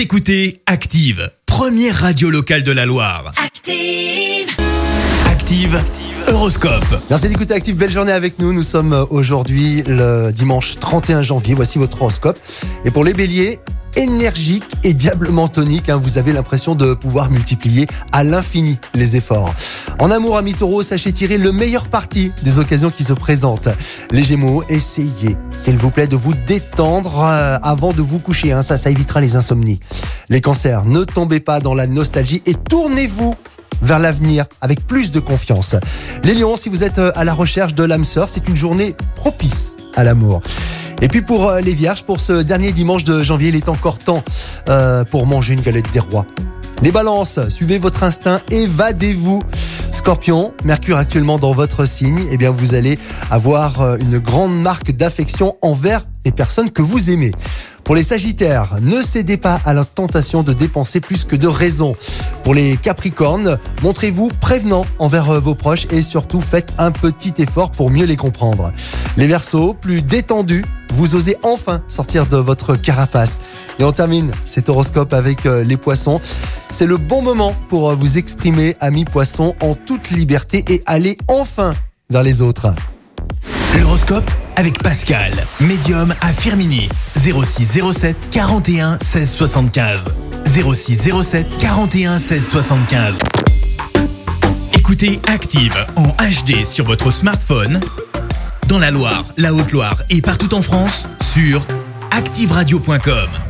Vous écoutez Active, première radio locale de la Loire. Active. Active, Horoscope. Merci d'écouter Active, belle journée avec nous. Nous sommes aujourd'hui le dimanche 31 janvier. Voici votre horoscope. Et pour les béliers, énergique et diablement tonique, hein, vous avez l'impression de pouvoir multiplier à l'infini les efforts. En amour, ami taureau, sachez tirer le meilleur parti des occasions qui se présentent. Les gémeaux, essayez, s'il vous plaît, de vous détendre euh, avant de vous coucher. hein, ça, ça évitera les insomnies. Les cancers, ne tombez pas dans la nostalgie et tournez-vous vers l'avenir avec plus de confiance. Les lions, si vous êtes euh, à la recherche de l'âme sœur, c'est une journée propice à l'amour. Et puis pour euh, les vierges, pour ce dernier dimanche de janvier, il est encore temps euh, pour manger une galette des rois. Les balances, suivez votre instinct, évadez-vous. Scorpion, Mercure actuellement dans votre signe, eh bien vous allez avoir euh, une grande marque d'affection envers les personnes que vous aimez. Pour les Sagittaires, ne cédez pas à la tentation de dépenser plus que de raison. Pour les Capricornes, montrez-vous prévenant envers euh, vos proches et surtout faites un petit effort pour mieux les comprendre. Les Verseaux, plus détendus, vous osez enfin sortir de votre carapace. Et on termine cet horoscope avec euh, les poissons. C'est le bon moment pour euh, vous exprimer, amis poissons, en toute liberté et aller enfin vers les autres. L'horoscope avec Pascal, médium à Firmini. 06 07 41 16 75. 06 07 41 16 75. Écoutez Active en HD sur votre smartphone, dans la Loire, la Haute-Loire et partout en France, sur activeradio.com.